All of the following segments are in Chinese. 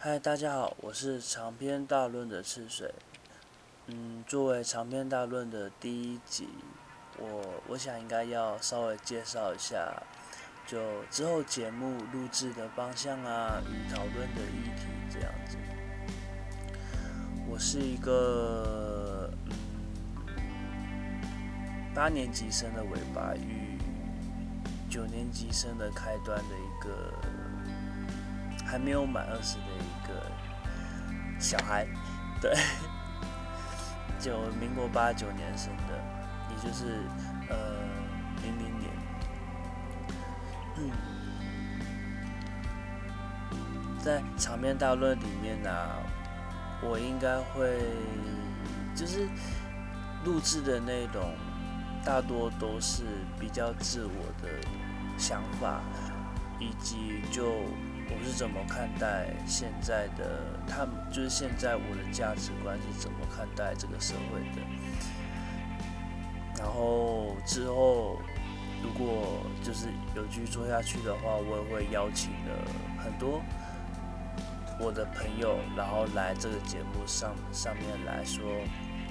嗨，大家好，我是长篇大论的赤水。嗯，作为长篇大论的第一集，我我想应该要稍微介绍一下，就之后节目录制的方向啊，与讨论的议题这样子。我是一个嗯八年级生的尾巴与九年级生的开端的一个还没有满二十的一个小孩，对，就民国八九年生的，也就是呃零零年，嗯，在场面大论里面呢、啊，我应该会就是录制的内容，大多都是比较自我的想法，以及就。我是怎么看待现在的他们？就是现在我的价值观是怎么看待这个社会的？然后之后如果就是有继续做下去的话，我也会邀请了很多我的朋友，然后来这个节目上上面来说，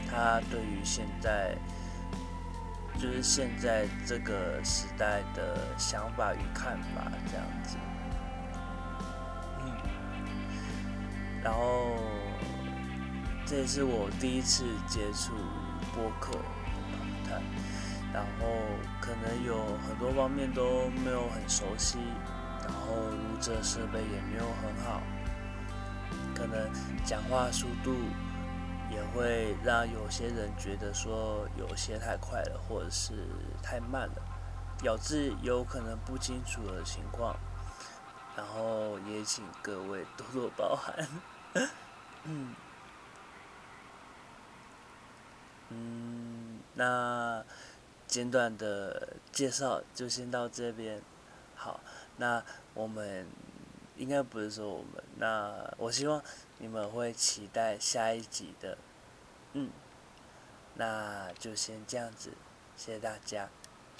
他对于现在就是现在这个时代的想法与看法这样子。然后，这也是我第一次接触播客访谈，然后可能有很多方面都没有很熟悉，然后录制设备也没有很好，可能讲话速度也会让有些人觉得说有些太快了，或者是太慢了，咬字有可能不清楚的情况，然后也请各位多多包涵。嗯，嗯，那简短的介绍就先到这边。好，那我们应该不是说我们，那我希望你们会期待下一集的。嗯，那就先这样子，谢谢大家。